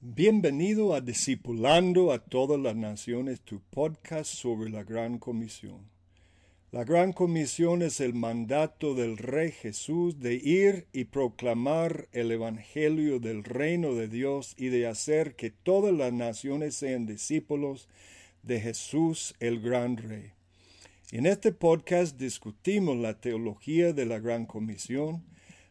Bienvenido a Discipulando a todas las naciones, tu podcast sobre la Gran Comisión. La Gran Comisión es el mandato del Rey Jesús de ir y proclamar el Evangelio del reino de Dios y de hacer que todas las naciones sean discípulos de Jesús el Gran Rey. En este podcast discutimos la teología de la Gran Comisión,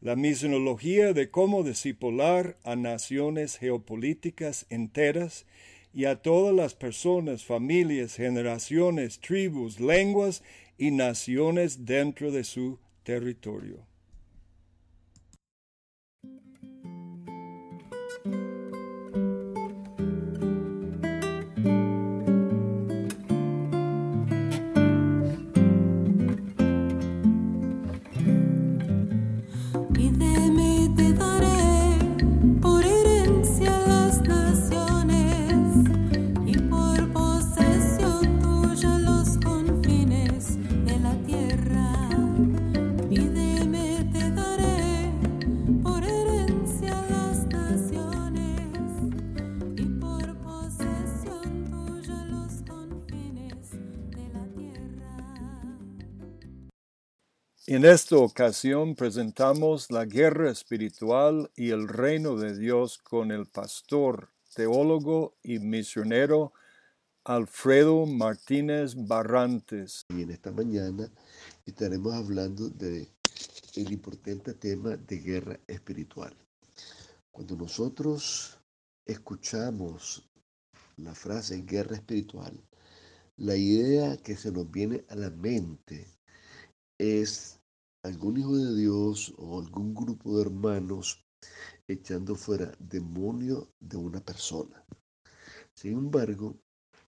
la misionología de cómo discipular a naciones geopolíticas enteras y a todas las personas, familias, generaciones, tribus, lenguas y naciones dentro de su territorio. En esta ocasión presentamos la guerra espiritual y el reino de Dios con el pastor, teólogo y misionero Alfredo Martínez Barrantes. Y en esta mañana estaremos hablando del el importante tema de guerra espiritual. Cuando nosotros escuchamos la frase guerra espiritual, la idea que se nos viene a la mente es algún hijo de Dios o algún grupo de hermanos echando fuera demonio de una persona. Sin embargo,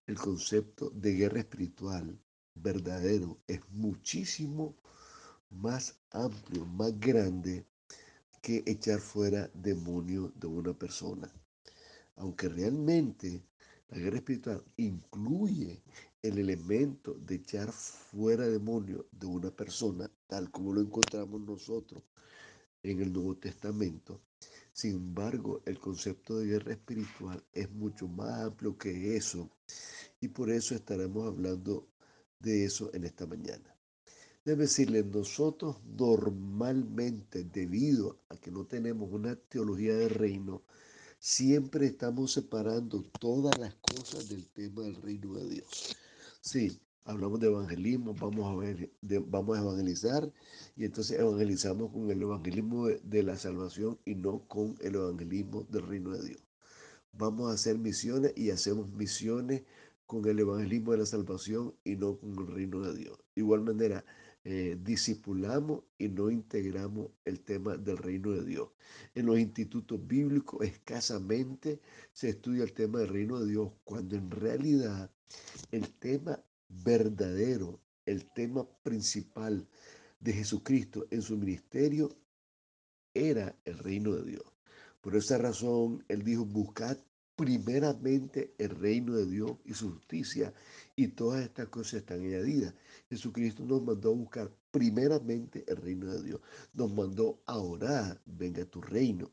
el concepto de guerra espiritual verdadero es muchísimo más amplio, más grande que echar fuera demonio de una persona. Aunque realmente la guerra espiritual incluye el elemento de echar fuera demonio de una persona, tal como lo encontramos nosotros en el Nuevo Testamento. Sin embargo, el concepto de guerra espiritual es mucho más amplio que eso y por eso estaremos hablando de eso en esta mañana. Debe decirle, nosotros normalmente, debido a que no tenemos una teología de reino, siempre estamos separando todas las cosas del tema del reino de Dios. Sí, hablamos de evangelismo, vamos a ver, vamos a evangelizar y entonces evangelizamos con el evangelismo de, la salvación y no con el evangelismo del reino de Dios. Vamos a hacer misiones y hacemos misiones con el evangelismo de la salvación y no con el reino de Dios. De igual manera, eh, discipulamos y no integramos el tema del reino de Dios. En los institutos bíblicos escasamente se estudia el tema del reino de Dios, cuando en realidad el tema verdadero, el tema principal de Jesucristo en su ministerio era el reino de Dios. Por esa razón, Él dijo, buscad primeramente el reino de Dios y su justicia, y todas estas cosas están añadidas. Jesucristo nos mandó a buscar primeramente el reino de Dios, nos mandó a orar, venga tu reino.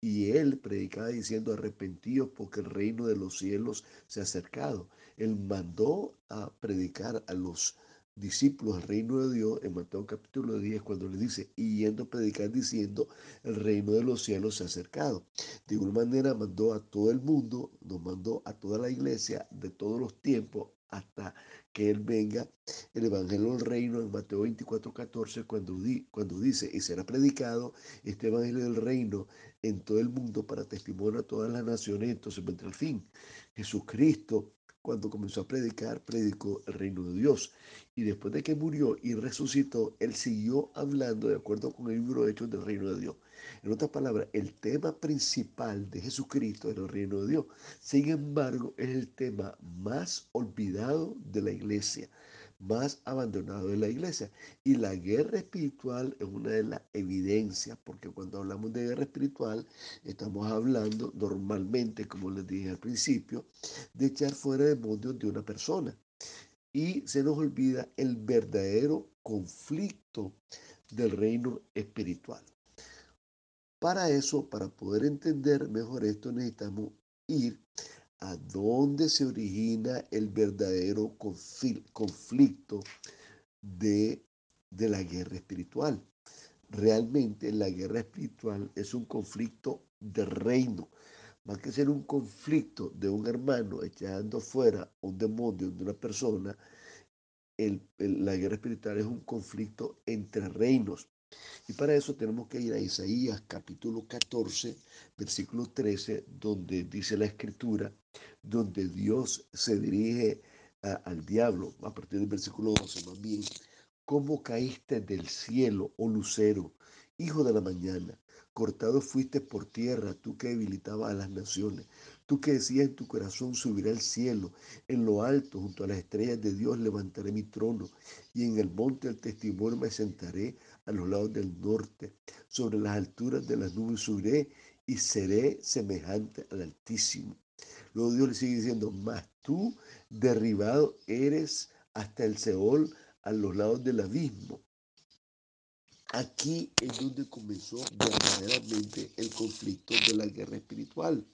Y él predicaba diciendo, arrepentidos porque el reino de los cielos se ha acercado. Él mandó a predicar a los discípulos del reino de Dios en Mateo capítulo 10 cuando le dice, y yendo a predicar diciendo, el reino de los cielos se ha acercado. De igual manera mandó a todo el mundo, nos mandó a toda la iglesia de todos los tiempos hasta que Él venga. El Evangelio del Reino en Mateo 24, 14, cuando, cuando dice, y será predicado este Evangelio del Reino en todo el mundo para testimonio a todas las naciones, entonces vendrá el fin. Jesucristo cuando comenzó a predicar, predicó el reino de Dios. Y después de que murió y resucitó, él siguió hablando de acuerdo con el libro de Hechos del reino de Dios. En otras palabras, el tema principal de Jesucristo era el reino de Dios. Sin embargo, es el tema más olvidado de la iglesia más abandonado de la iglesia. Y la guerra espiritual es una de las evidencias, porque cuando hablamos de guerra espiritual, estamos hablando normalmente, como les dije al principio, de echar fuera demonios de una persona. Y se nos olvida el verdadero conflicto del reino espiritual. Para eso, para poder entender mejor esto, necesitamos ir a donde se origina el verdadero conflicto de, de la guerra espiritual. Realmente la guerra espiritual es un conflicto de reino, más que ser un conflicto de un hermano echando fuera un demonio de una persona, la guerra espiritual es un conflicto entre reinos. Y para eso tenemos que ir a Isaías capítulo 14, versículo 13, donde dice la escritura, donde Dios se dirige al diablo, a partir del versículo 12 más bien, ¿cómo caíste del cielo, oh lucero, hijo de la mañana? Cortado fuiste por tierra, tú que debilitabas a las naciones. Tú que decías en tu corazón, subiré al cielo. En lo alto, junto a las estrellas de Dios, levantaré mi trono. Y en el monte del testimonio me sentaré a los lados del norte. Sobre las alturas de las nubes subiré y seré semejante al Altísimo. Luego Dios le sigue diciendo, mas tú derribado eres hasta el Seol, a los lados del abismo. Aquí es donde comenzó verdaderamente el conflicto de la guerra espiritual.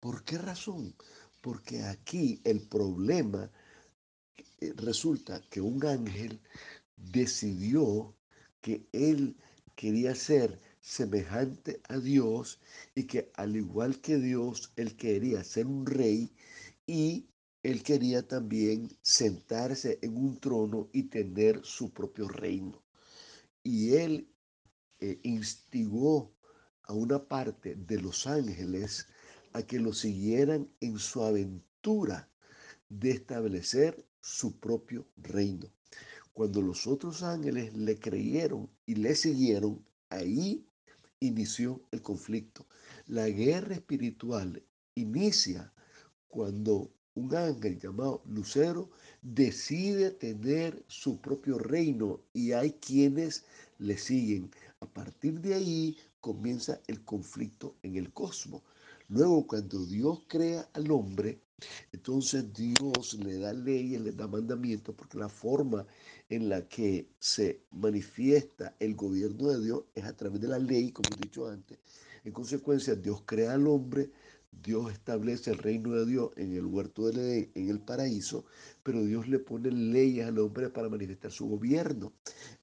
¿Por qué razón? Porque aquí el problema eh, resulta que un ángel decidió que él quería ser semejante a Dios y que al igual que Dios, él quería ser un rey y él quería también sentarse en un trono y tener su propio reino y él eh, instigó a una parte de los ángeles a que lo siguieran en su aventura de establecer su propio reino. Cuando los otros ángeles le creyeron y le siguieron, ahí inició el conflicto. La guerra espiritual inicia cuando un ángel llamado Lucero decide tener su propio reino y hay quienes le siguen. A partir de ahí comienza el conflicto en el cosmos. Luego, cuando Dios crea al hombre, entonces Dios le da leyes, le da mandamientos, porque la forma en la que se manifiesta el gobierno de Dios es a través de la ley, como he dicho antes. En consecuencia, Dios crea al hombre, Dios establece el reino de Dios en el huerto del Edén, en el paraíso, pero Dios le pone leyes al hombre para manifestar su gobierno.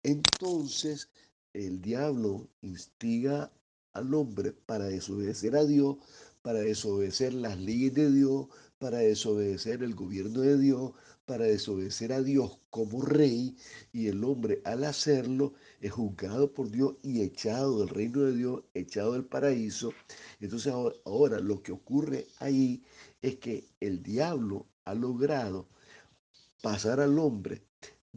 Entonces, el diablo instiga al hombre para desobedecer a Dios, para desobedecer las leyes de Dios, para desobedecer el gobierno de Dios, para desobedecer a Dios como rey, y el hombre al hacerlo es juzgado por Dios y echado del reino de Dios, echado del paraíso. Entonces ahora, lo que ocurre ahí es que el diablo ha logrado pasar al hombre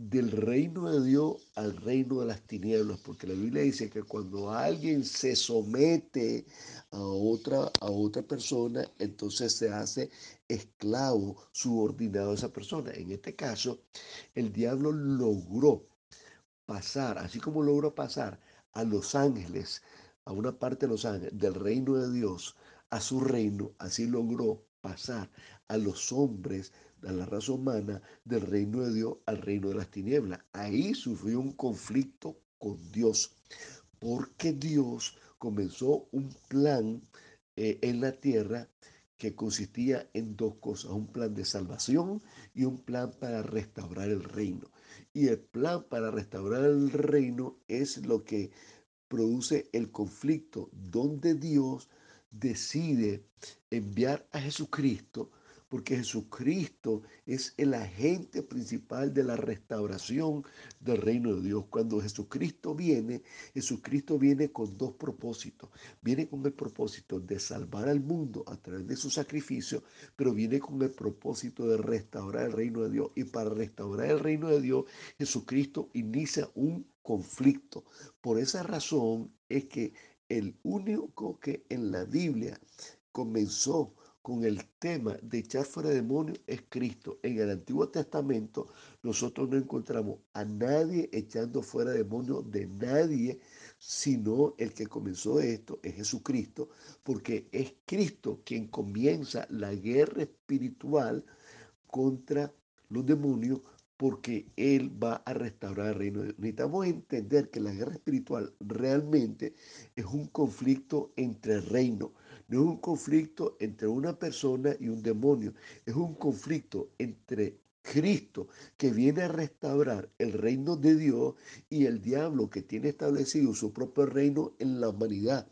del reino de Dios al reino de las tinieblas, porque la Biblia dice que cuando alguien se somete a otra, a otra persona, entonces se hace esclavo subordinado a esa persona. En este caso, el diablo logró pasar, así como logró pasar a los ángeles, a una parte de los ángeles, del reino de Dios a su reino, así logró pasar a los hombres a la raza humana del reino de Dios al reino de las tinieblas. Ahí sufrió un conflicto con Dios, porque Dios comenzó un plan eh, en la tierra que consistía en dos cosas, un plan de salvación y un plan para restaurar el reino. Y el plan para restaurar el reino es lo que produce el conflicto donde Dios decide enviar a Jesucristo porque Jesucristo es el agente principal de la restauración del reino de Dios. Cuando Jesucristo viene, Jesucristo viene con dos propósitos. Viene con el propósito de salvar al mundo a través de su sacrificio, pero viene con el propósito de restaurar el reino de Dios. Y para restaurar el reino de Dios, Jesucristo inicia un conflicto. Por esa razón es que el único que en la Biblia comenzó con el tema de echar fuera demonios es Cristo. En el Antiguo Testamento nosotros no encontramos a nadie echando fuera demonios de nadie, sino el que comenzó esto es Jesucristo, porque es Cristo quien comienza la guerra espiritual contra los demonios porque Él va a restaurar el reino. Necesitamos entender que la guerra espiritual realmente es un conflicto entre reinos No es un conflicto entre una persona y un demonio. Es un conflicto entre Cristo que viene a restaurar el reino de Dios y el diablo que tiene establecido su propio reino en la humanidad.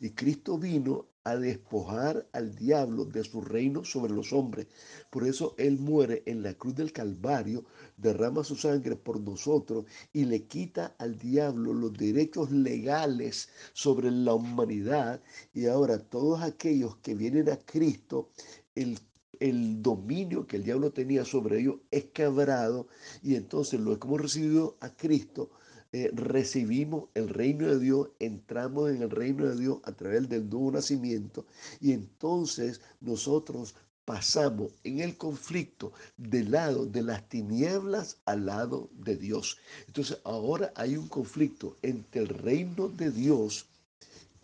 Y Cristo vino a despojar al diablo de su reino sobre los hombres. Por eso Él muere en la cruz del Calvario, derrama su sangre por nosotros y le quita al diablo los derechos legales sobre la humanidad. Y ahora todos aquellos que vienen a Cristo, el el dominio que el diablo tenía sobre ellos es quebrado y entonces lo hemos recibido a Cristo, eh, recibimos el reino de Dios, entramos en el reino de Dios a través del nuevo nacimiento y entonces nosotros pasamos en el conflicto del lado de las tinieblas al lado de Dios. Entonces ahora hay un conflicto entre el reino de Dios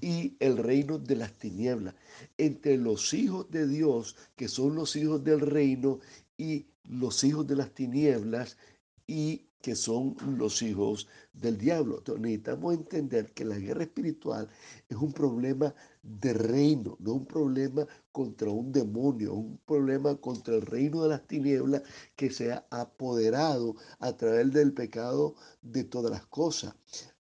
y el reino de las tinieblas, entre los hijos de Dios, que son los hijos del reino, y los hijos de las tinieblas, y que son los hijos del diablo. Entonces, necesitamos entender que la guerra espiritual es un problema de reino, no un problema contra un demonio, un problema contra el reino de las tinieblas que se ha apoderado a través del pecado de todas las cosas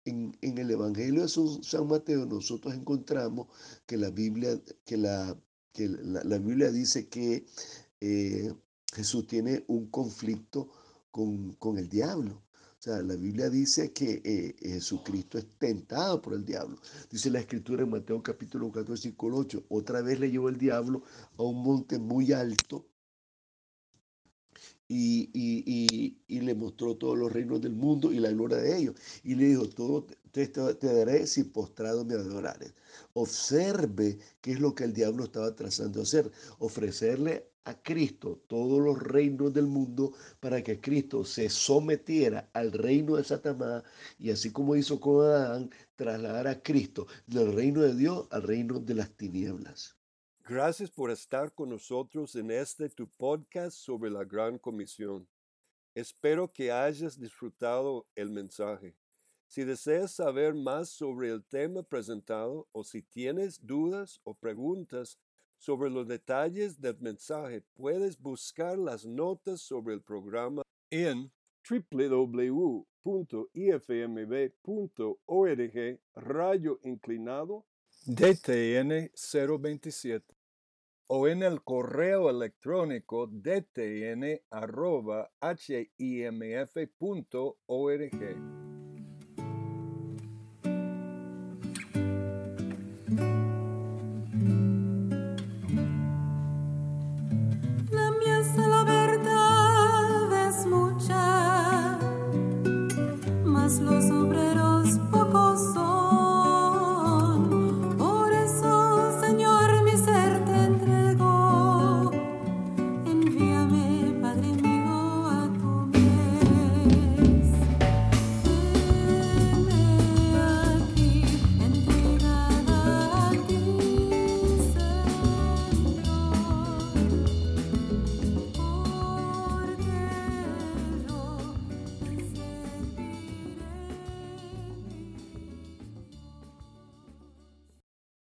en, el Evangelio de San Mateo nosotros encontramos que la Biblia, que la, que la, Biblia dice que eh, Jesús tiene un conflicto con, el diablo. O sea, la Biblia dice que eh, Jesucristo es tentado por el diablo. Dice la escritura en Mateo capítulo 14, versículo 8. Otra vez le llevó el diablo a un monte muy alto y, le mostró todos los reinos del mundo y la gloria de ellos. Y le dijo, todo te, daré si postrado me adorares. Observe qué es lo que el diablo estaba trazando hacer. Ofrecerle a Cristo todos los reinos del mundo para que Cristo se sometiera al reino de Satanás y así como hizo con Adán, trasladar a Cristo del reino de Dios al reino de las tinieblas. Gracias por estar con nosotros en este tu podcast sobre la Gran Comisión. Espero que hayas disfrutado el mensaje. Si deseas saber más sobre el tema presentado o si tienes dudas o preguntas sobre los detalles del mensaje, puedes buscar las notas sobre el programa en www.ifmb.org rayo inclinado DTN 027 o en el correo electrónico dtn.himf.org.